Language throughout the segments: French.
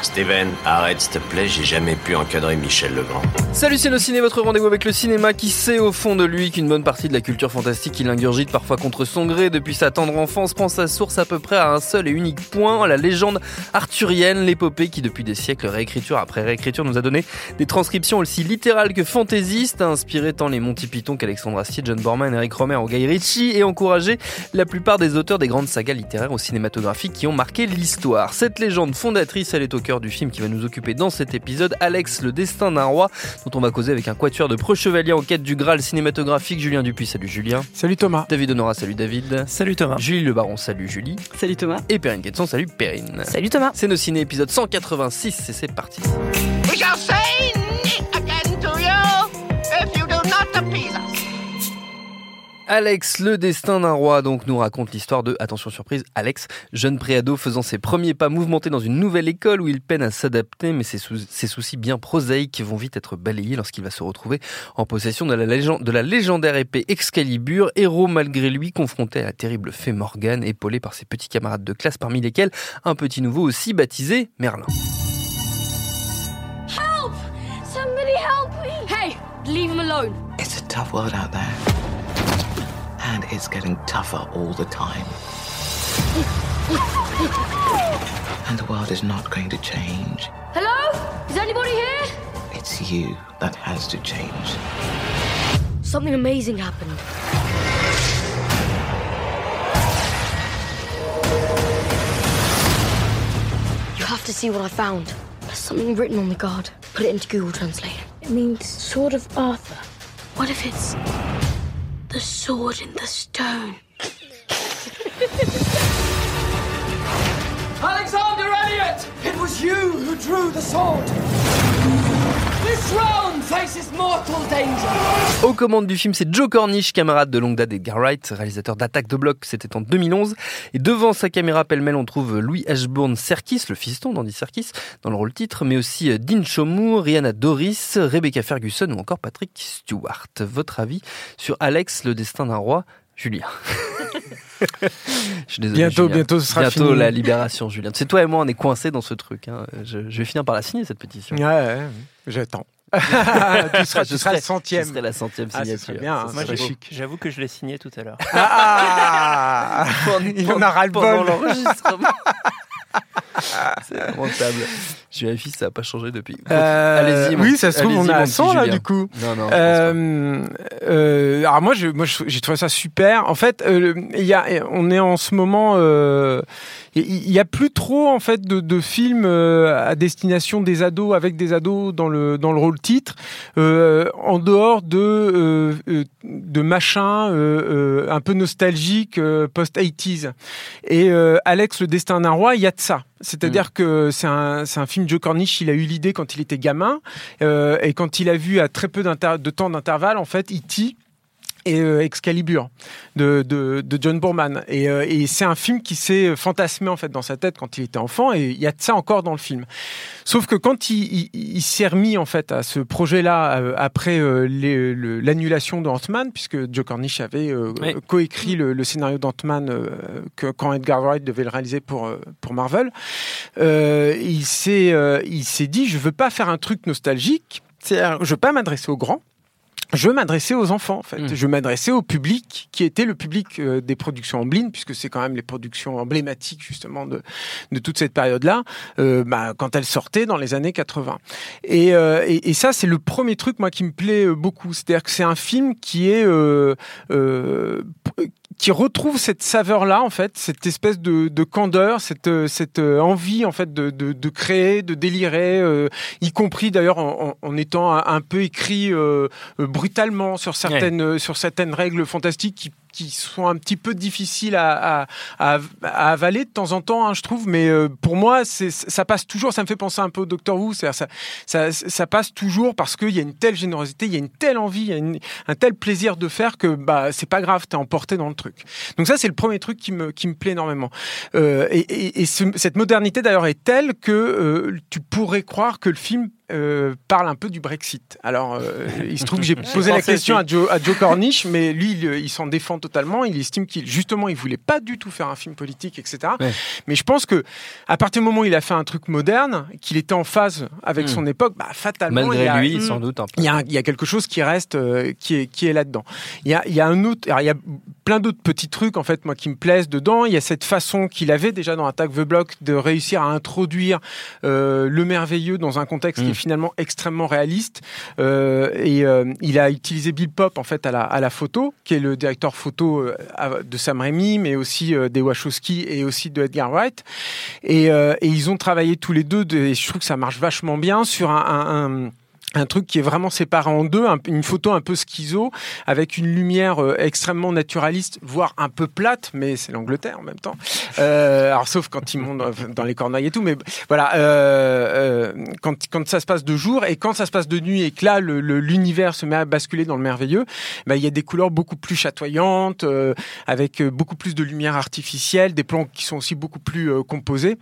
Steven, arrête s'il te plaît, j'ai jamais pu encadrer Michel Legrand. Salut c'est ciné, votre rendez-vous avec le cinéma qui sait au fond de lui qu'une bonne partie de la culture fantastique qu'il ingurgite parfois contre son gré depuis sa tendre enfance prend sa source à peu près à un seul et unique point, la légende arthurienne, l'épopée qui depuis des siècles, réécriture après réécriture, nous a donné des transcriptions aussi littérales que fantaisistes, inspiré tant les Monty Python qu'Alexandre Astier, John Borman, Eric Romer ou Guy Ritchie et encouragé la plupart des auteurs des grandes sagas littéraires ou cinématographiques qui ont marqué l'histoire. Cette légende fondatrice, elle est au cœur du film qui va nous occuper dans cet épisode, Alex, le destin d'un roi, dont on va causer avec un quatuor de preux-chevaliers en quête du Graal cinématographique, Julien Dupuis, salut Julien. Salut Thomas. David Honora, salut David. Salut Thomas. Julie Le Baron, salut Julie. Salut Thomas. Et Perrine Quetzon, salut Perrine. Salut Thomas. C'est nos ciné épisode 186 et c'est parti. Alex, le destin d'un roi, donc nous raconte l'histoire de, attention surprise, Alex, jeune préado faisant ses premiers pas mouvementés dans une nouvelle école où il peine à s'adapter, mais ses, sou- ses soucis bien prosaïques vont vite être balayés lorsqu'il va se retrouver en possession de la, légende- de la légendaire épée Excalibur, héros malgré lui confronté à la terrible fée Morgane, épaulé par ses petits camarades de classe parmi lesquels un petit nouveau aussi baptisé Merlin. Help! Somebody help me! Hey, leave him alone. It's a tough world out there. And it's getting tougher all the time. And the world is not going to change. Hello? Is anybody here? It's you that has to change. Something amazing happened. You have to see what I found. There's something written on the guard. Put it into Google Translate. It means Sword of Arthur. What if it's the sword in the stone? Alexander Elliot! It was you who drew the sword! Aux commandes du film, c'est Joe Cornish, camarade de longue date d'Edgar Wright, réalisateur d'Attaque de bloc, c'était en 2011. Et devant sa caméra pêle-mêle, on trouve Louis Ashbourne Serkis, le fiston d'Andy Serkis, dans le rôle titre, mais aussi euh, Dean Chomour, Rihanna Doris, Rebecca Ferguson ou encore Patrick Stewart. Votre avis sur Alex, le destin d'un roi Julien? Je suis désolé, Bientôt, Julien. bientôt, ce sera Bientôt fini. la libération, Julien. C'est toi et moi, on est coincés dans ce truc. hein. Je, je vais finir par la signer, cette pétition. Ouais, ouais, j'attends. tu seras, Je tu seras serai- le centième. Ce serait la centième Ah, signature. serait bien, hein, Moi, serait j'ai- chic. J'avoue que je l'ai signé tout à l'heure. Ah Il en a ras le Pendant l'enregistrement. C'est lamentable. Je vérifie si ça n'a pas changé depuis. Euh, Allez-y. mon- oui, ça se trouve, on petit 100 là, du coup. Non, non. Euh, euh, alors moi, je, moi, je- j'ai trouvé ça super. En fait, euh, il y a, on est en ce moment, euh, il y a plus trop en fait de, de films euh, à destination des ados avec des ados dans le dans le rôle titre, euh, en dehors de de machins euh, euh, un peu nostalgiques euh, post 80s. Et euh, Alex, le destin d'un roi, il y a de ça. C'est-à-dire que c'est un, c'est un film Joe Cornish, il a eu l'idée quand il était gamin, euh, et quand il a vu à très peu de temps d'intervalle, en fait, E.T. et euh, Excalibur de, de, de John Boorman. Et, euh, et c'est un film qui s'est fantasmé en fait dans sa tête quand il était enfant, et il y a de ça encore dans le film. Sauf que quand il, il, il s'est remis en fait à ce projet-là euh, après euh, le- l'annulation de Ant-Man, puisque Joe Cornish avait euh, Oui. coécrit le, le scénario d'Ant-Man euh, que quand Edgar Wright devait le réaliser pour pour Marvel, euh, il s'est euh, il s'est dit je veux pas faire un truc nostalgique, je veux pas m'adresser aux grands. Je m'adressais aux enfants en fait. Mm. Je m'adressais au public qui était le public euh, des productions Amblin puisque c'est quand même les productions emblématiques justement de, de toute cette période-là euh, bah, quand elles sortaient dans les années 80. Et, euh, et, et ça c'est le premier truc moi qui me plaît euh, beaucoup. C'est-à-dire que c'est un film qui est euh, euh, qui retrouve cette saveur-là, en fait, cette espèce de, de candeur, cette, cette envie, en fait, de, de, de créer, de délirer, euh, y compris d'ailleurs en, en- en étant un, un peu écrit euh, brutalement sur certaines, euh, sur certaines règles fantastiques qui qui sont un petit peu difficiles à, à, à, à avaler de temps en temps, hein, je trouve. Mais euh, pour moi, ça passe toujours. Ça me fait penser un peu au Doctor Who. Ça, ça, ça passe toujours parce qu'il y a une telle générosité, il y a une telle envie, il y a une- un tel plaisir de faire que bah c'est pas grave, t'es emporté dans le truc. Donc ça, c'est le premier truc qui me qui me plaît énormément. Euh, et et, et ce- cette modernité d'ailleurs est telle que euh, tu pourrais croire que le film euh, parle un peu du Brexit. Alors, euh, il se trouve que j'ai posé la question à Joe, à Joe Cornish, mais lui, il, il s'en défend totalement. Il estime qu'il justement, il voulait pas du tout faire un film politique, etc. Ouais. Mais je pense que à partir du moment où il a fait un truc moderne, qu'il était en phase avec Mm. son époque, bah, fatalement, il y Malgré a- lui, sans doute il y, a, un- il y a quelque chose qui reste, euh, qui est, qui est là-dedans. Il y a, il y a un autre, alors il y a plein d'autres petits trucs en fait, moi qui me plaisent dedans. Il y a cette façon qu'il avait déjà dans Attack the Block de réussir à introduire euh, le merveilleux dans un contexte qui est finalement extrêmement réaliste. Euh, et il a utilisé Bill Pop en fait à la, à la photo, qui est le directeur photo euh, de Sam Raimi, mais aussi euh, des Wachowski et aussi de Edgar Wright. Et, euh, ils ont travaillé tous les deux, de, et je trouve que ça marche vachement bien sur un- un truc qui est vraiment séparé en deux, un- une photo un peu schizo, avec une lumière euh, extrêmement naturaliste, voire un peu plate, mais c'est l'Angleterre en même temps. Euh, alors sauf quand ils montent dans- les cornouailles et tout, mais voilà, euh, euh, quand, quand ça se passe de jour et quand ça se passe de nuit et que là le- le- l'univers se met à basculer dans le merveilleux, bah, il y a des couleurs beaucoup plus chatoyantes, euh, avec euh, beaucoup plus de lumière artificielle, des plans qui sont aussi beaucoup plus composés.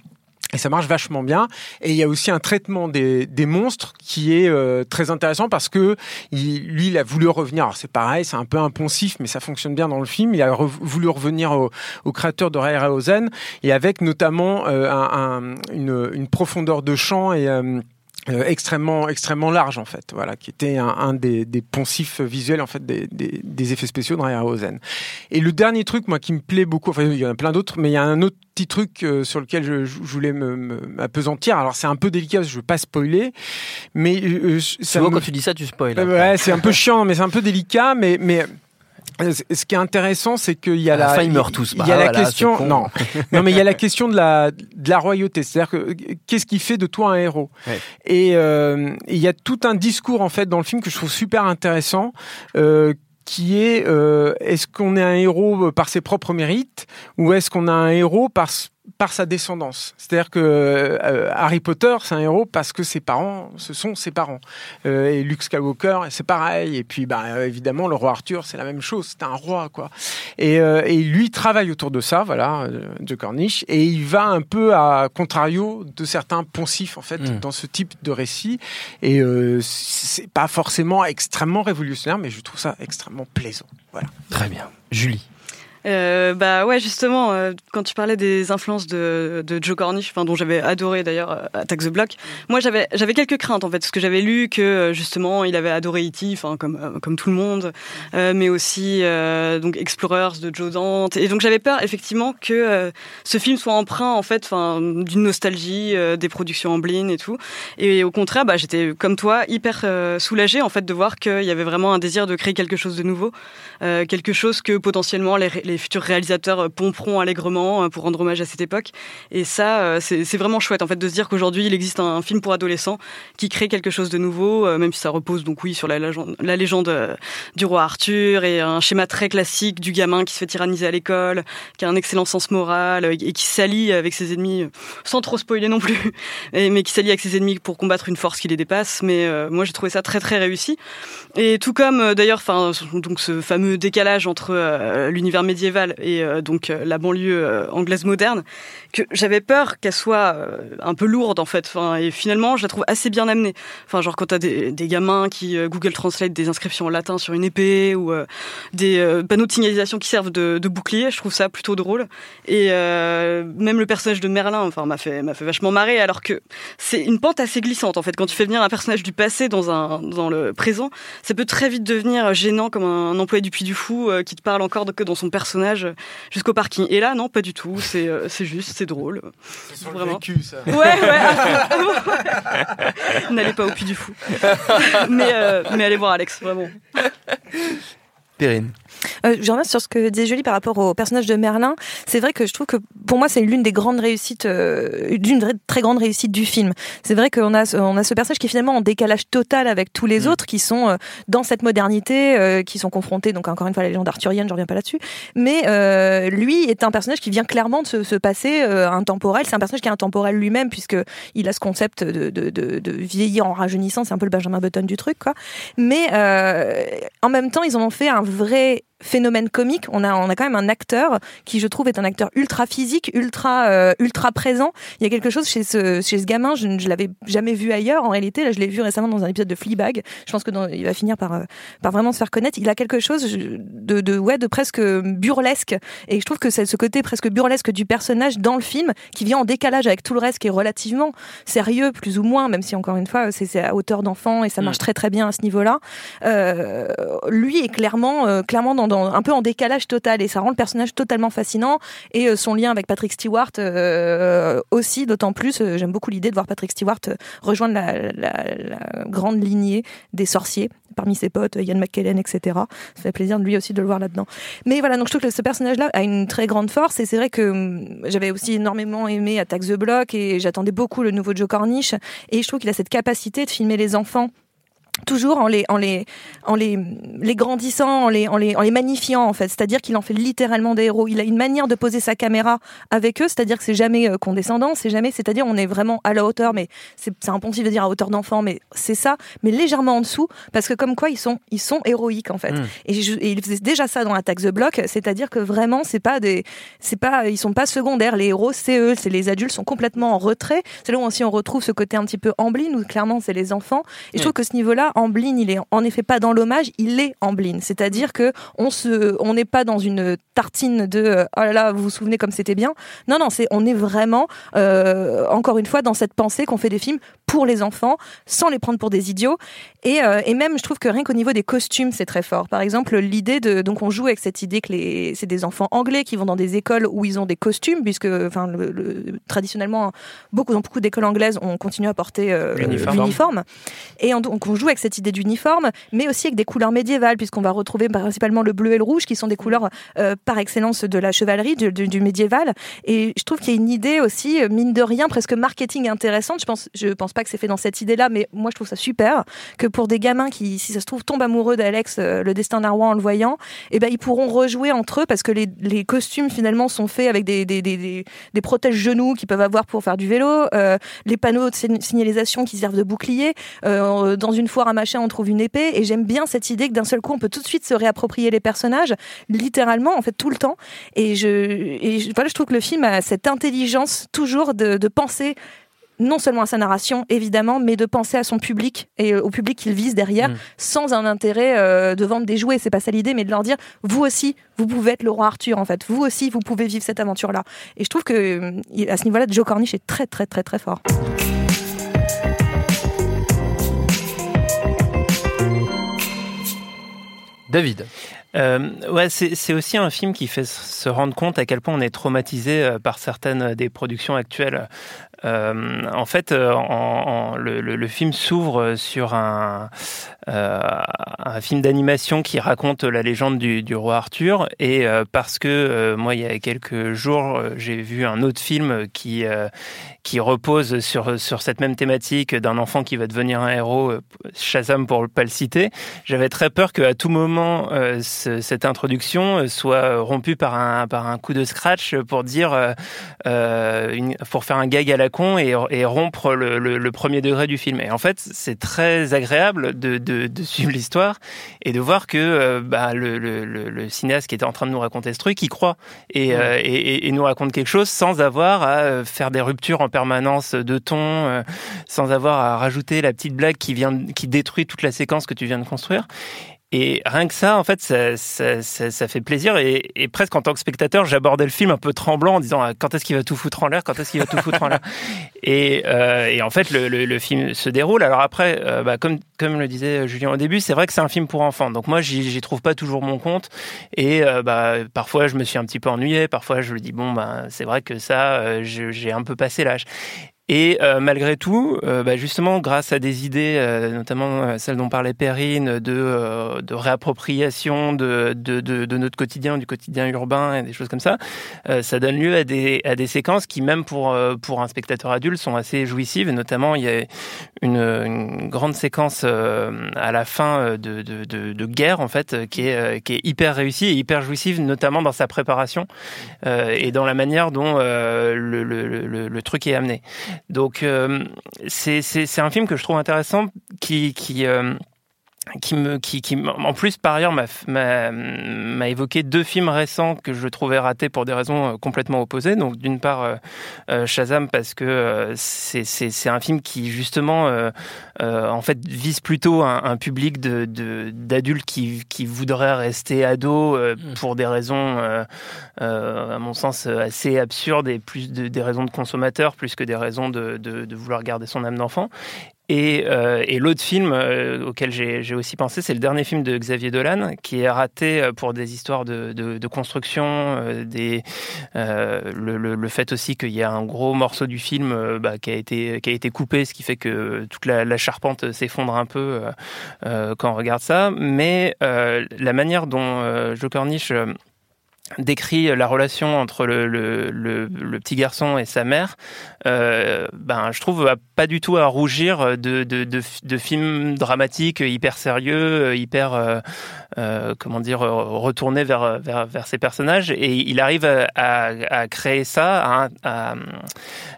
Et ça marche vachement bien. Et il y a aussi un traitement des, des monstres qui est euh, très intéressant parce que il- lui, il a voulu revenir. Alors c'est pareil, c'est un peu impensif, mais ça fonctionne bien dans le film. Il a re- voulu revenir au, au créateur de Ray Harryhausen et avec notamment euh, un- un- une, une profondeur de champ et euh, euh, extrêmement extrêmement large en fait voilà qui était un, un des, des poncifs visuels en fait des, des, des effets spéciaux de Harryhausen et le dernier truc moi qui me plaît beaucoup enfin il y en a plein d'autres mais il y a un autre petit truc euh, sur lequel je, je voulais me- me- m'apesantir alors c'est un peu délicat je veux pas spoiler mais euh, ça Souvent, me- quand tu dis ça, tu spoil. euh, Ouais, c'est un peu chiant, mais c'est un peu délicat, mais mais. Euh, Ce qui est intéressant, c'est qu'il y a la la, fin, ils meurent tous. Il y a la voilà, question, non, non, mais il y a la question de la de la royauté. C'est-à-dire que euh, qu'est-ce qui fait de toi un héros? Ouais. Et euh, il y a tout un discours en fait dans le film que je trouve super intéressant. Euh, qui est euh, est-ce qu'on est un héros par ses propres mérites ou est-ce qu'on a un héros par par sa descendance. C'est-à-dire que euh, Harry Potter, c'est un héros parce que ses parents, ce sont ses parents. Euh, et Luke Skywalker, c'est pareil. Et puis, bah, évidemment, le roi Arthur, c'est la même chose. C'est un roi, quoi. Et, euh, et lui travaille autour de ça, voilà, de Cornish. Et il va un peu à contrario de certains poncifs, en fait, Mm. dans ce type de récit. Et c'est pas forcément extrêmement révolutionnaire, mais je trouve ça extrêmement plaisant. Voilà. Très bien. Julie. Euh, bah ouais, justement, euh, quand tu parlais des influences de, de Joe Cornish, enfin dont j'avais adoré d'ailleurs euh, Attack the Block, moi j'avais j'avais quelques craintes en fait, parce que j'avais lu que euh, justement il avait adoré E.T., enfin comme euh, comme tout le monde, euh, mais aussi euh, donc Explorers de Joe Dante, et donc j'avais peur effectivement que euh, ce film soit emprunt en fait, enfin d'une nostalgie euh, des productions Amblin et tout, et au contraire, bah j'étais comme toi hyper euh, soulagée en fait de voir qu'il y avait vraiment un désir de créer quelque chose de nouveau, euh, quelque chose que potentiellement les, les futurs réalisateurs euh, pomperont allègrement euh, pour rendre hommage à cette époque. Et ça, euh, c'est vraiment chouette en fait de se dire qu'aujourd'hui il existe un, film pour adolescents qui crée quelque chose de nouveau, même si ça repose donc oui sur la légende, du roi Arthur et un schéma très classique du gamin qui se fait tyranniser à l'école, qui a un excellent sens moral et qui s'allie avec ses ennemis, sans trop spoiler non plus, mais qui s'allie avec ses ennemis pour combattre une force qui les dépasse. Mais moi j'ai trouvé ça très très réussi. Et tout comme d'ailleurs, enfin donc ce fameux décalage entre l'univers médiéval et euh, donc euh, la banlieue euh, anglaise moderne que j'avais peur qu'elle soit un peu lourde en fait. Enfin, et finalement, je la trouve assez bien amenée. Enfin, genre quand t'as des, des gamins qui Google Translate des inscriptions en latin sur une épée ou des panneaux de signalisation qui servent de, bouclier, je trouve ça plutôt drôle. Et même le personnage de Merlin, enfin, m'a fait m'a fait vachement marrer. Alors que c'est une pente assez glissante en fait. Quand tu fais venir un personnage du passé dans un dans le présent, ça peut très vite devenir gênant comme un, employé du Puy du Fou euh, qui te parle encore que dans son personnage euh, jusqu'au parking. Et là, non, pas du tout. C'est euh, c'est juste, c'est drôle. C'est Vraiment. vécu, ça. Ouais, ouais. N'allez pas au Puy du Fou. mais euh, mais allez voir Alex, vraiment. Perrine. Euh, je reviens sur ce que disait Julie par rapport au personnage de Merlin. C'est vrai que je trouve que pour moi c'est l'une des grandes réussites, euh, d'une très grande réussite du film. C'est vrai qu'on a ce- on a ce personnage qui est finalement en décalage total avec tous les autres qui sont euh, dans cette modernité, euh, qui sont confrontés donc encore une fois à la légende arthurienne, je reviens pas là-dessus. Mais lui est un personnage qui vient clairement de se, se passer euh, intemporel. C'est un personnage qui est intemporel lui-même puisque il a ce concept de, de, de, de vieillir en rajeunissant. C'est un peu le Benjamin Button du truc, quoi. Mais en même temps, ils en ont fait un vrai phénomène comique. On a, on a quand même un acteur qui, je trouve, est un acteur ultra physique, ultra, euh, ultra présent. Il y a quelque chose chez ce, chez ce gamin, je ne l'avais jamais vu ailleurs. En réalité, là, je l'ai vu récemment dans un épisode de Fleabag. Je pense que dans- il va finir par, euh, par vraiment se faire connaître. Il a quelque chose de, de, ouais, de presque burlesque. Et je trouve que c'est ce côté presque burlesque du personnage dans le film qui vient en décalage avec tout le reste qui est relativement sérieux, plus ou moins, même si encore une fois, c'est à hauteur d'enfant et ça marche très très bien à ce niveau-là. Euh, lui est clairement, clairement dans, un peu en décalage total et ça rend le personnage totalement fascinant et euh, son lien avec Patrick Stewart euh, aussi, d'autant plus. euh, J'aime beaucoup l'idée de voir Patrick Stewart rejoindre la, la- la grande lignée des sorciers parmi ses potes, Ian McKellen, etc. Ça fait plaisir de lui aussi de le voir là-dedans. Mais voilà, donc je trouve que ce personnage-là a une très grande force et c'est vrai que hum, j'avais aussi énormément aimé Attack the Block et j'attendais beaucoup le nouveau Joe Cornish et je trouve qu'il a cette capacité de filmer les enfants toujours en les en les en les les grandissant en les en les en les magnifiant en fait. C'est-à-dire qu'il en fait littéralement des héros. Il a une manière de poser sa caméra avec eux. C'est-à-dire que c'est jamais euh, condescendant c'est jamais c'est-à-dire on est vraiment à la hauteur mais c'est c'est impensif de dire à hauteur d'enfant mais c'est ça mais légèrement en dessous parce que comme quoi ils sont ils sont héroïques en fait. Mm. et, je- et il faisait déjà ça dans Attack the Block c'est-à-dire que vraiment c'est pas des c'est pas ils sont pas secondaires. Les héros c'est eux c'est les adultes sont complètement en retrait. C'est là où aussi on retrouve ce côté un petit peu Amblin où clairement c'est les enfants. Et je trouve que ce niveau-là Amblin il est en effet pas dans l'hommage il est Amblin. C'est-à-dire que on se on n'est pas dans une tartine de euh, oh là là vous vous souvenez comme c'était bien. Non non c'est on est vraiment euh, encore une fois dans cette pensée qu'on fait des films pour les enfants sans les prendre pour des idiots. Et, euh, et même je trouve que rien qu'au niveau des costumes c'est très fort. Par exemple l'idée de donc on joue avec cette idée que les c'est des enfants anglais qui vont dans des écoles où ils ont des costumes puisque enfin le, le- traditionnellement beaucoup dans beaucoup d'écoles anglaises on continue à porter euh, L'uniforme. l'uniforme et on, donc on joue avec cette idée d'uniforme mais aussi avec des couleurs médiévales puisqu'on va retrouver principalement le bleu et le rouge qui sont des couleurs euh, par excellence de la chevalerie du, médiéval. Et je trouve qu'il y a une idée aussi mine de rien presque marketing intéressante. Je pense je pense pas que c'est fait dans cette idée là mais moi je trouve ça super que pour des gamins qui si ça se trouve tombent amoureux d'Alex euh, le destin roi en le voyant et ben ils pourront rejouer entre eux parce que les, costumes finalement sont faits avec des protèges genoux qu'ils peuvent avoir pour faire du vélo euh, les panneaux de sign- signalisation qui servent de bouclier dans une foire à machin on trouve une épée et j'aime bien cette idée que d'un seul coup on peut tout de suite se réapproprier les personnages littéralement en fait tout le temps et je et je, voilà je trouve que le film a cette intelligence toujours de, de penser non seulement à sa narration, évidemment, mais de penser à son public et euh, au public qu'il vise derrière, Mm. sans un intérêt euh, de vendre des jouets. C'est pas ça l'idée, mais de leur dire, vous aussi, vous pouvez être le roi Arthur, en fait. Vous aussi, vous pouvez vivre cette aventure-là. Et je trouve que euh, à ce niveau-là, Joe Cornish est très, très, très, très fort. David. Euh, ouais, c'est aussi un film qui fait se rendre compte à quel point on est traumatisé euh, par certaines des productions actuelles. Euh, en fait, euh, le, film s'ouvre sur un, euh, film d'animation qui raconte la légende du, roi Arthur. Et euh, parce que euh, moi, il y a quelques jours, euh, j'ai vu un autre film qui euh, qui repose sur sur cette même thématique d'un enfant qui va devenir un héros, euh, Shazam pour pas le citer. J'avais très peur qu'à tout moment euh, ce- cette introduction euh, soit rompue par un par un coup de scratch pour dire euh, euh, pour faire un gag à la con et, et rompre le, le, le, premier degré du film. Et en fait, c'est très agréable de, de, de suivre l'histoire et de voir que euh, bah, le, le, cinéaste qui était en train de nous raconter ce truc, il croit et, euh, et, et, nous raconte quelque chose sans avoir à faire des ruptures en permanence de ton, euh, sans avoir à rajouter la petite blague qui vient, qui détruit toute la séquence que tu viens de construire. Et rien que ça, en fait, ça, ça, ça, ça fait plaisir. Et, et, presque en tant que spectateur, j'abordais le film un peu tremblant en disant ah, quand est-ce qu'il va tout foutre en l'air? Quand est-ce qu'il va tout foutre en l'air? Et, euh, et, en fait, le, le, le, film se déroule. Alors après, euh, bah, comme, comme le disait Julien au début, c'est vrai que c'est un film pour enfants. Donc moi, j'y trouve pas toujours mon compte. Et euh, bah, parfois, je me suis un petit peu ennuyé. Parfois, je me dis bon, bah, c'est vrai que ça, j'ai un peu passé l'âge. Et euh, malgré tout, euh, bah justement, grâce à des idées, euh, notamment euh, celles dont parlait Perrine, de, euh, de réappropriation de, de, de, notre quotidien, du quotidien urbain et des choses comme ça, ça donne lieu à des, à des séquences qui, même pour, pour un spectateur adulte, sont assez jouissives. Et notamment, il y a une, une grande séquence à la fin de, de, guerre, en fait, qui est, qui est hyper réussie et hyper jouissive, notamment dans sa préparation et dans la manière dont le, le, le, le truc est amené. Donc euh, c'est un film que je trouve intéressant qui, qui euh, qui me qui, qui en plus par ailleurs m'a évoqué deux films récents que je trouvais ratés pour des raisons euh, complètement opposées donc d'une part euh, euh, Shazam parce que euh, c'est un film qui justement euh, en fait vise plutôt un, un public de d'adultes qui qui voudraient rester ados mmh. pour des raisons à mon sens assez absurdes et plus de, des raisons de consommateurs plus que des raisons de, de, de vouloir garder son âme d'enfant et, euh, et l'autre film euh, auquel j'ai aussi pensé, c'est le dernier film de Xavier Dolan, qui est raté euh, pour des histoires de, construction, le, fait aussi qu'il y a un gros morceau du film bah, qui, a été, qui a été coupé, ce qui fait que toute la, la charpente s'effondre un peu quand on regarde ça. Mais la manière dont Joe Cornish décrit la relation entre le, le, petit garçon et sa mère, euh, ben je trouve pas du tout à rougir de, de, de, films dramatiques hyper sérieux, hyper euh, euh, comment dire retournés vers, vers vers ses personnages et il arrive à, créer ça, à,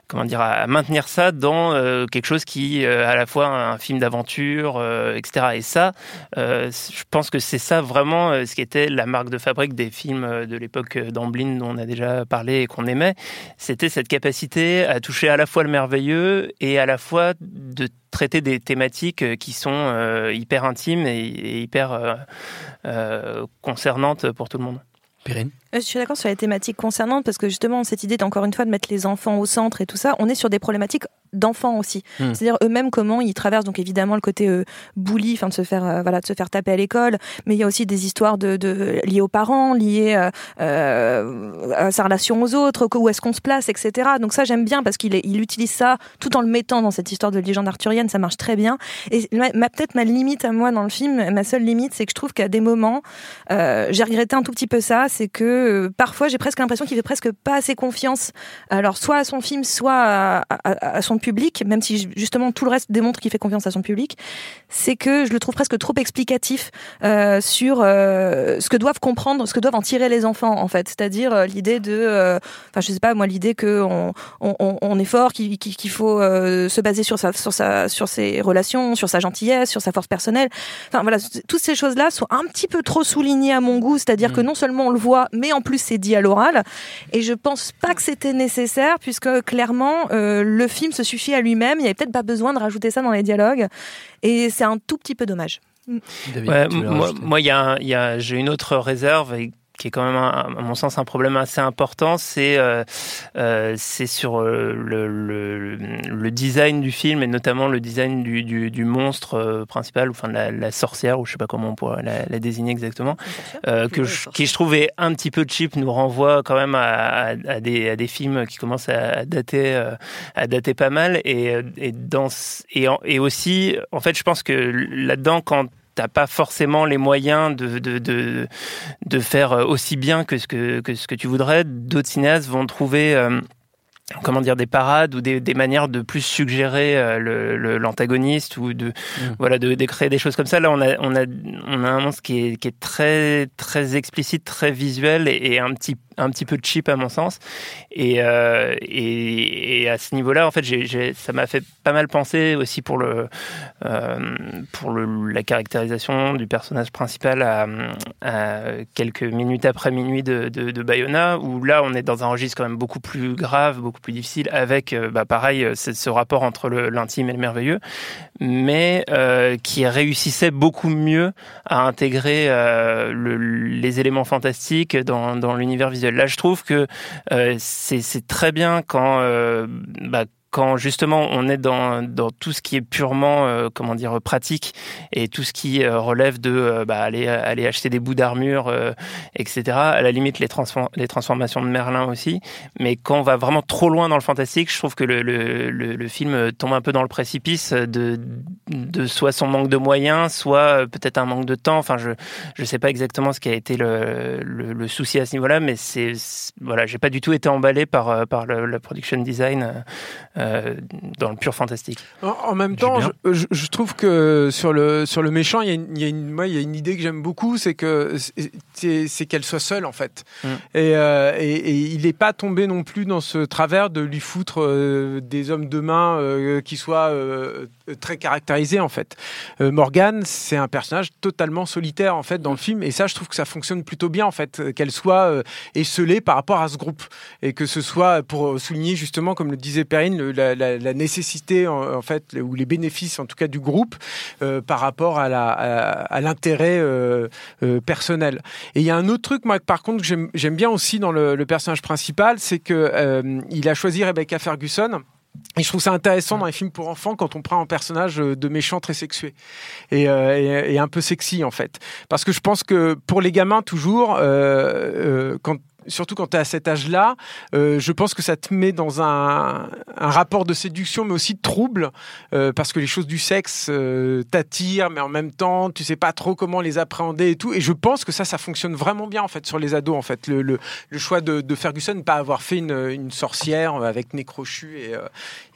comment dire à maintenir ça dans quelque chose qui euh, à la fois un film d'aventure, etc. Et ça, je pense que c'est ça vraiment ce qui était la marque de fabrique des films de l'époque d'Amblin dont on a déjà parlé et qu'on aimait, c'était cette capacité à toucher à la fois le merveilleux et à la fois de traiter des thématiques qui sont euh, hyper intimes et, hyper euh, euh, concernantes pour tout le monde. Périne je suis d'accord sur les thématiques concernantes parce que justement cette idée encore une fois de mettre les enfants au centre et tout ça, on est sur des problématiques d'enfants aussi. Mmh. C'est-à-dire eux-mêmes comment ils traversent donc évidemment le côté euh, bully, enfin de se faire euh, voilà de se faire taper à l'école, mais il y a aussi des histoires de, de liées aux parents, liées euh, euh, à sa relation aux autres, où est-ce qu'on se place, etc. Donc ça j'aime bien parce qu'il il utilise ça tout en le mettant dans cette histoire de légende arthurienne, ça marche très bien. Et ma, ma peut-être ma limite à moi dans le film, ma seule limite, c'est que je trouve qu'à des moments, euh, j'ai regretté un tout petit peu ça, c'est que euh, parfois j'ai presque l'impression qu'il fait presque pas assez confiance, alors soit à son film, soit à, à, à, son public, même si justement tout le reste démontre qu'il fait confiance à son public, c'est que je le trouve presque trop explicatif euh, sur euh, ce que doivent comprendre, ce que doivent en tirer les enfants en fait, c'est-à-dire euh, l'idée de, enfin je sais pas moi l'idée que on, on, on, est fort, qu'il qu faut se baser sur sa, sur sa, sur ses relations, sur sa gentillesse, sur sa force personnelle. Enfin voilà, toutes ces choses là sont un petit peu trop soulignées à mon goût, c'est-à-dire mmh. que non seulement on le voit, mais en plus c'est dit à l'oral. Et je pense pas que c'était nécessaire puisque clairement euh, le film se suffit à lui-même. Il n'y avait peut-être pas besoin de rajouter ça dans les dialogues. Et c'est un tout petit peu dommage. David, ouais, moi, il y a, y a j'ai une autre réserve et qui est quand même, un, à mon sens, un problème assez important, c'est euh, euh, c'est sur euh, le, le, le, design du film et notamment le design du, du, du monstre principal, enfin de la, la, sorcière, ou je sais pas comment on pourrait la, la désigner exactement, que je, qui je trouvais un petit peu cheap, nous renvoie quand même à, à, à, des, à des films qui commencent à, dater, à dater pas mal. Et, et, dans, et, et aussi, en fait, je pense que là-dedans, quand t'as pas forcément les moyens de, de, de, de, faire aussi bien que ce que, que ce que tu voudrais. D'autres cinéastes vont trouver euh, comment dire des parades ou des, des manières de plus suggérer euh, l'antagoniste ou de mmh. voilà de, de, créer des choses comme ça là on a on a on a un monstre qui est, qui est très très explicite très visuel et, et un petit un petit peu cheap à mon sens. Et, euh, et, à ce niveau-là, en fait, j'ai, ça m'a fait pas mal penser aussi pour le euh, pour la caractérisation du personnage principal à, quelques minutes après minuit de, Bayona, où là, on est dans un registre quand même beaucoup plus grave, beaucoup plus difficile, avec, euh, bah, pareil, ce rapport entre l'intime et le merveilleux, mais qui réussissait beaucoup mieux à intégrer le, les éléments fantastiques dans, dans l'univers visuel. Là, je trouve que euh, c'est très bien quand euh, bah, quand justement on est dans, tout ce qui est purement euh, comment dire pratique et tout ce qui euh, relève de euh, bah, aller acheter des bouts d'armure etc à la limite les, transform les transformations de Merlin aussi. Mais quand on va vraiment trop loin dans le fantastique je trouve que le, film tombe un peu dans le précipice de, de soit son manque de moyens soit peut-être un manque de temps. Enfin je je sais pas exactement ce qui a été le, souci à ce niveau là mais c'est voilà j'ai pas du tout été emballé par par le production design euh, dans le pur fantastique. En, en même temps, je, je, je, trouve que sur le, sur le méchant, il y a une, il y a une, moi, il y a une idée que j'aime beaucoup, c'est que c'est qu'elle soit seule en fait. Mm. Et, euh, et, et, il n'est pas tombé non plus dans ce travers de lui foutre euh, des hommes de main euh, qui soient euh, très caractérisés en fait. Euh, Morgane, c'est un personnage totalement solitaire en fait dans le film, et ça, je trouve que ça fonctionne plutôt bien en fait, qu'elle soit esselée par rapport à ce groupe, et que ce soit pour souligner justement, comme le disait Perrine, la, nécessité en, fait ou les bénéfices en tout cas du groupe euh, par rapport à à, l'intérêt euh, euh, personnel. Et il y a un autre truc moi par contre que j'aime bien aussi dans le, le personnage principal, c'est que euh, il a choisi Rebecca Ferguson. Et je trouve ça intéressant dans les films pour enfants quand on prend un personnage de méchant très sexué et, euh, et, et un peu sexy en fait. Parce que je pense que pour les gamins toujours, euh, euh, quand surtout quand tu es à cet âge-là, euh, je pense que ça te met dans un, rapport de séduction, mais aussi de trouble, euh, parce que les choses du sexe euh, t'attirent, mais en même temps, tu sais pas trop comment les appréhender et tout. Et je pense que ça, ça fonctionne vraiment bien en fait sur les ados. En fait, le, choix de, de Ferguson, pas avoir fait une, sorcière avec nez crochu et,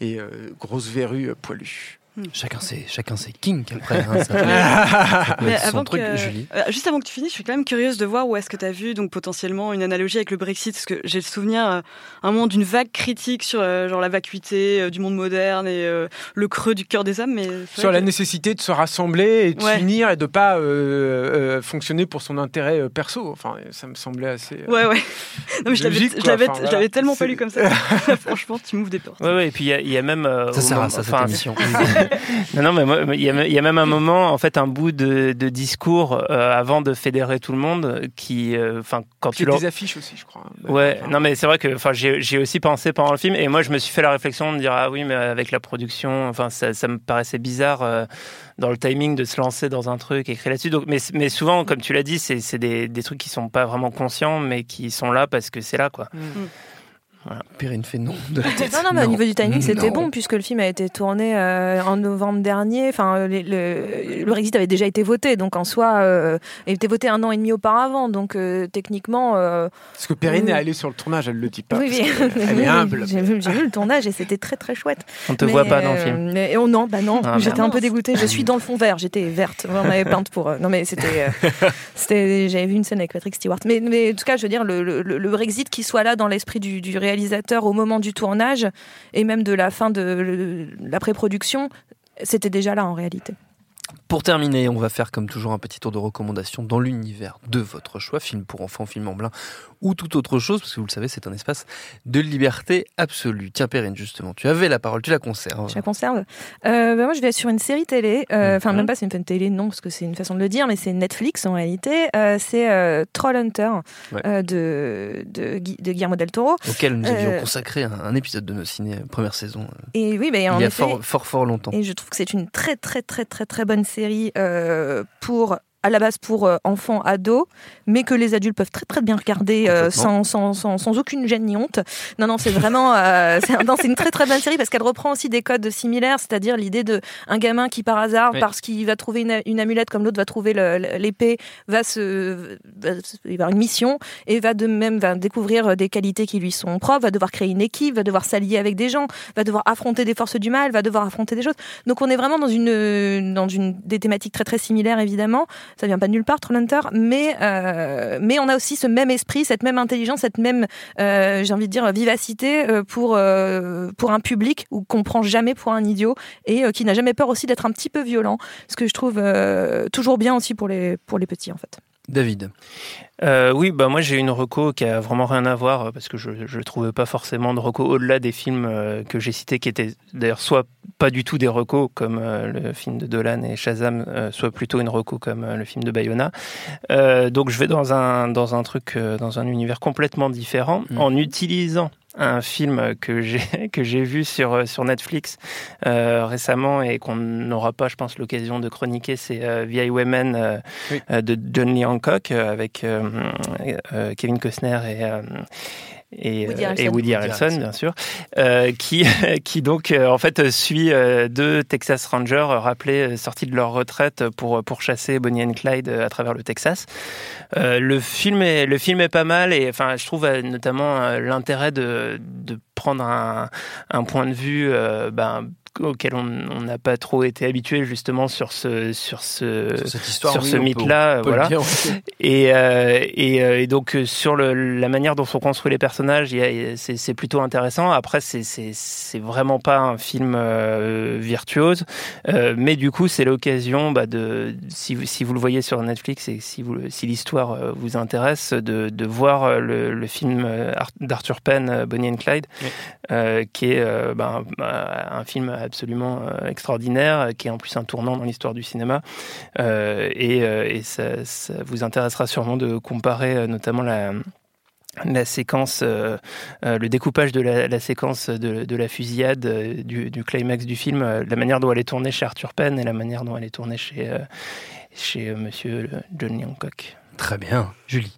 et grosse verrue poilue. Chacun ses, chacun ses kinks après. Hein, ça, ça Mais avant truc, que, Julie. Euh, juste avant que tu finisses, je suis quand même curieuse de voir où est-ce que tu as vu donc potentiellement une analogie avec le Brexit, parce que j'ai le souvenir euh, un moment d'une vague critique sur euh, genre la vacuité euh, du monde moderne et euh, le creux du cœur des âmes. Mais sur la que... nécessité de se rassembler et de ouais. s'unir et de pas euh, fonctionner pour son intérêt perso. Enfin, ça me semblait assez. ouais, ouais. Non, mais je l'avais enfin, voilà. tellement pas lu comme ça. Franchement, tu m'ouvres des portes. Ouais, ouais. Et puis il y, y, a même. ça sert à ça, cette émission. non, non, mais il y, y, a même un moment, en fait, un bout de, de discours euh, avant de fédérer tout le monde qui, enfin, euh, quand tu leur... des affiches aussi, je crois. Ouais, enfin, non, mais c'est vrai que, enfin, j'ai aussi pensé pendant le film, et moi, je me suis fait la réflexion de dire ah oui, mais avec la production, enfin, ça, ça me paraissait bizarre euh, dans le timing de se lancer dans un truc, écrit là-dessus. Donc, mais, mais souvent, comme tu l'as dit, c'est des, des trucs qui sont pas vraiment conscients, mais qui sont là parce que c'est là, quoi. Mm. Voilà. Perrine fait non de la tête. Non, non, mais au niveau du timing, c'était bon puisque le film a été tourné euh, en novembre dernier. Enfin, le, le, le, Brexit avait déjà été voté, donc en soi, euh, il a été voté un an et demi auparavant. Donc euh, techniquement. Parce que Perrine oui. est allée sur le tournage, elle le dit pas. Oui, oui. Elle est humble. J'ai vu, vu, le tournage et c'était très très chouette. On te mais, voit pas dans le film. Mais, oh non, bah non. Ah, j'étais un peu dégoûtée. Je suis dans le fond vert. J'étais verte. On m'avait peinte pour. Non, mais c'était. c'était. J'avais vu une scène avec Patrick Stewart. Mais, mais en tout cas, je veux dire, le, le, le Brexit qui soit là dans l'esprit du, du réalisateur au moment du tournage et même de la fin de la pré-production, c'était déjà là en réalité. Pour terminer, on va faire comme toujours un petit tour de recommandations dans l'univers de votre choix, film pour enfants, film en blanc ou toute autre chose, parce que vous le savez, c'est un espace de liberté absolue. Tiens, Perrine, justement, tu avais la parole, tu la conserves. Je la conserve. Euh, bah moi, je vais sur une série télé, euh, enfin, mmh. même pas c'est une télé, non, parce que c'est une façon de le dire, mais c'est Netflix en réalité. Euh, c'est euh, Troll Hunter ouais. De, de, de, Guillermo del Toro. Auquel nous avions consacré un, un, épisode de nos ciné, première saison. Et oui, il y a effet, fort, fort, fort longtemps. Et je trouve que c'est une très, très, très, très, très bonne série euh, pour à la base pour euh, enfants, ados, mais que les adultes peuvent très très bien regarder euh, sans, sans, sans, sans, aucune gêne ni honte. Non, non, c'est vraiment euh, c'est une très très bonne série parce qu'elle reprend aussi des codes similaires, c'est-à-dire l'idée de un gamin qui par hasard, oui. parce qu'il va trouver une, une amulette comme l'autre va trouver l'épée, va se va, il va avoir une mission et va de même va découvrir des qualités qui lui sont propres, va devoir créer une équipe, va devoir s'allier avec des gens, va devoir affronter des forces du mal, va devoir affronter des choses. Donc on est vraiment dans une dans une des thématiques très très similaires évidemment ça vient pas de nulle part, Trollhunter, mais euh, mais on a aussi ce même esprit, cette même intelligence, cette même, euh, j'ai envie de dire, vivacité euh, pour pour un public ou qu'on prend jamais pour un idiot et qui n'a jamais peur aussi d'être un petit peu violent, ce que je trouve toujours bien aussi pour les pour les petits en fait. David. Euh, oui, bah moi j'ai une reco qui a vraiment rien à voir euh, parce que je ne trouvais pas forcément de reco au-delà des films euh, que j'ai cités qui étaient d'ailleurs soit pas du tout des recos comme le film de Dolan et Shazam, soit plutôt une reco comme le film de Bayona. Euh, donc je vais dans un dans un truc dans un univers complètement différent Mm. en utilisant un film que j'ai que j'ai vu sur euh, sur Netflix euh, récemment et qu'on n'aura pas, je pense, l'occasion de chroniquer, c'est euh, The Women euh, Oui. de John Lee Hancock avec Kevin Costner et et, Woody euh, Harrelson. et Woody Woody Harrelson, Harrelson. bien sûr, euh, qui qui donc euh, en fait suit euh, deux Texas Rangers rappelés sortis de leur retraite pour pour chasser Bonnie and Clyde à travers le Texas. Euh, le film est le film est pas mal et enfin je trouve notamment l'intérêt de de prendre un un point de vue euh, ben auquel on n'a pas trop été habitué justement sur ce sur ce Sur cette histoire, sur oui, ce peut le voilà. dire. Et, euh, et, euh, et donc euh, sur le, la manière dont sont construits les personnages, c'est plutôt intéressant. Après, c'est vraiment pas un film euh, virtuose, Euh, mais du coup, c'est l'occasion bah, de si vous, si vous le voyez sur Netflix et si vous si l'histoire vous intéresse, de, de voir le, le film Ar- d'Arthur Penn, Bonnie and Clyde, Oui. qui est bah, un film absolument euh, extraordinaire, qui est en plus un tournant dans l'histoire du cinéma. Euh, et euh, ça, vous intéressera sûrement de comparer euh, notamment la séquence, euh, euh, le découpage de la, séquence de, la fusillade euh, du, climax du film, euh, la manière dont elle est tournée chez Arthur Penn et la manière dont elle est tournée chez euh, chez euh, Monsieur John Lee Hancock. Très bien. Julie.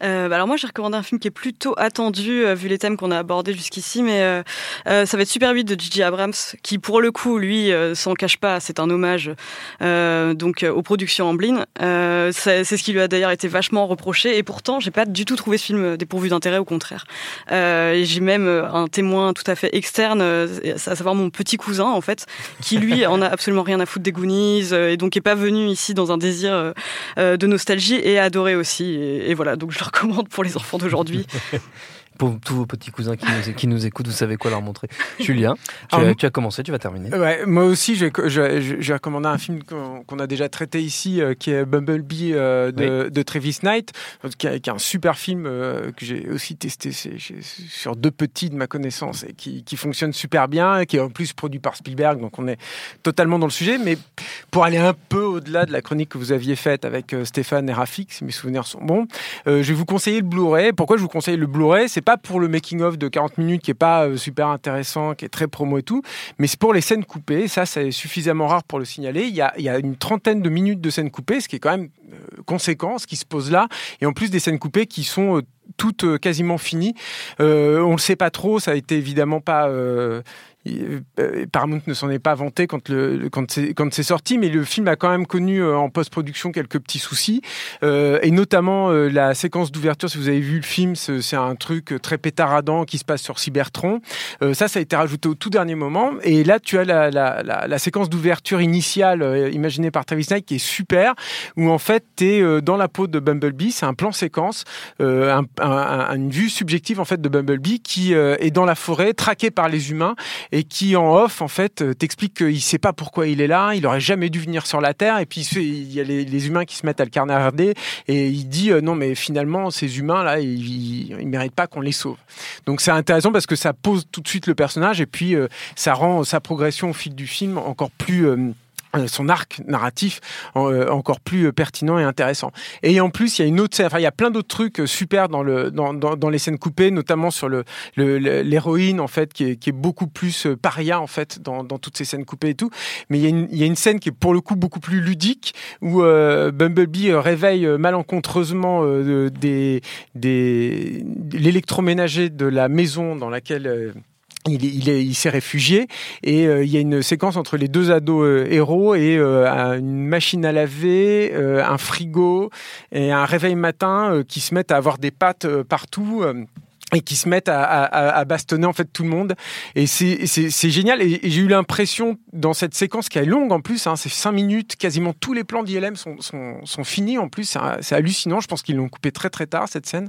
Euh, bah alors moi j'ai recommandé un film qui est plutôt attendu euh, vu les thèmes qu'on a abordés jusqu'ici mais euh, euh, ça va être Super 8 de Gigi Abrams qui pour le coup lui euh, s'en cache pas c'est un hommage euh, donc aux productions Amblin euh, c'est ce qui lui a d'ailleurs été vachement reproché et pourtant j'ai pas du tout trouvé ce film dépourvu d'intérêt au contraire. Euh, j'ai même un témoin tout à fait externe à savoir mon petit cousin en fait qui lui en a absolument rien à foutre des Goonies euh, et donc est pas venu ici dans un désir de nostalgie et adoré aussi et, et voilà donc je recommande pour les enfants d'aujourd'hui Pour tous vos petits cousins qui nous, qui nous écoutent, vous savez quoi leur montrer. Julien, tu, Alors, as, tu as commencé, tu vas terminer. Ouais, moi aussi, vais recommander un film qu'on a déjà traité ici, euh, qui est Bumblebee euh, de, de Travis Knight, euh, qui, est- qui est un super film euh, que j'ai aussi testé sur deux petits de ma connaissance et qui, qui fonctionne super bien, qui est en plus produit par Spielberg, donc on est totalement dans le sujet. Mais pour aller un peu au-delà de la chronique que vous aviez faite avec Stéphane et Rafik, si mes souvenirs sont bons, je vais vous conseiller le Blu-ray. Pourquoi je vous conseille le Blu-ray? C'est pas pour le making-of de 40 minutes qui est pas euh, super intéressant, qui est très promo et tout, mais c'est pour les scènes coupées. Ça, c'est suffisamment rare pour le signaler. Il y a, une trentaine de minutes de scènes coupées, ce qui est quand même euh, conséquent, ce qui se pose là. Et en plus des scènes coupées qui sont euh, toutes quasiment finies. On le sait pas trop, ça a été évidemment pas... Paramount ne s'en est pas vanté quand c'est sorti, mais le film a quand même connu euh, en post-production quelques petits soucis, euh, et notamment euh, la séquence d'ouverture. Si vous avez vu le film, c'est un truc très pétaradant qui se passe sur Cybertron. Euh, ça, ça a été rajouté au tout dernier moment, et là tu as la, séquence d'ouverture initiale euh, imaginée par Travis Knight qui est super, où en fait tu es dans la peau de Bumblebee. C'est un plan séquence, euh, un- un- un- une vue subjective en fait de Bumblebee qui euh, est dans la forêt, traqué par les humains et qui en off en fait euh, t'explique qu'il sait pas pourquoi il est là, il aurait jamais dû venir sur la Terre et puis il y a les, humains qui se mettent à le carnarder et il dit euh, non mais finalement ces humains là ils, ils, méritent pas qu'on les sauve. Donc c'est intéressant parce que ça pose tout de suite le personnage et puis euh, ça rend sa progression au fil du film encore plus son arc narratif euh, encore plus euh, pertinent et intéressant. Et en plus, il y a une autre, enfin, il y a plein d'autres trucs euh, super dans le dans, dans, dans les scènes coupées, notamment sur le l'héroïne en fait qui est, qui est beaucoup plus euh, paria en fait dans, dans toutes ces scènes coupées et tout. Mais il y, a une, il y a une scène qui est pour le coup beaucoup plus ludique où euh, Bumblebee euh, réveille euh, malencontreusement euh, des des l'électroménager de la maison dans laquelle euh, il, il, il s'est réfugié et euh, il y a une séquence entre les deux ados euh, héros et euh, un- une machine à laver, un frigo et un réveil matin qui se mettent à avoir des pattes partout. Euh, et qui se mettent à, à, à, bastonner en fait tout le monde. Et c'est génial. Et, j'ai eu l'impression dans cette séquence qui est longue en plus hein, c'est cinq minutes quasiment tous les plans d'ILM sont, sont, sont finis en plus. C'est hallucinant. Je pense qu'ils l'ont coupé très très tard cette scène.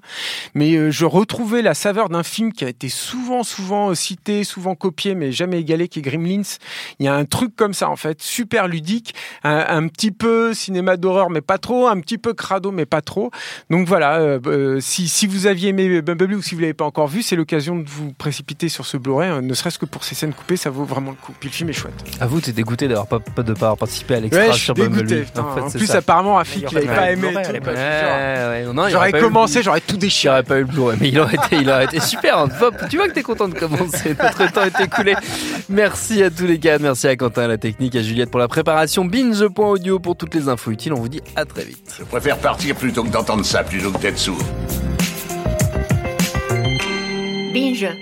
Mais euh, je retrouvais la saveur d'un film qui a été souvent souvent cité souvent copié mais jamais égalé qui est Gremlins. Il y a un truc comme ça en fait super ludique un, petit peu cinéma d'horreur mais pas trop un petit peu crado mais pas trop. Donc voilà euh, euh, si, si vous aviez aimé Bumblebee ou si vous pas encore vu, c'est l'occasion de vous précipiter sur ce Blu-ray. Hein. Ne serait-ce que pour ces scènes coupées, ça vaut vraiment le coup. Puis le film est chouette. À vous, t'es dégoûté d'avoir pas, de pas avoir participé à l'extra sur Bumblebee. En, fait, plus, apparemment, Rafik, il n'avait pas aimé. J'aurais commencé, j'aurais tout déchiré. J'aurais pas eu le Blu-ray, mais il aurait été, il aurait été super. Hein. Tu vois que t'es content de commencer. Notre temps est écoulé. Merci à tous les gars. Merci à Quentin, à la technique, à Juliette pour la préparation. Binge.audio pour toutes les infos utiles. On vous dit à très vite. Je préfère partir plutôt que d'entendre ça, plutôt que d'être sourd. 认识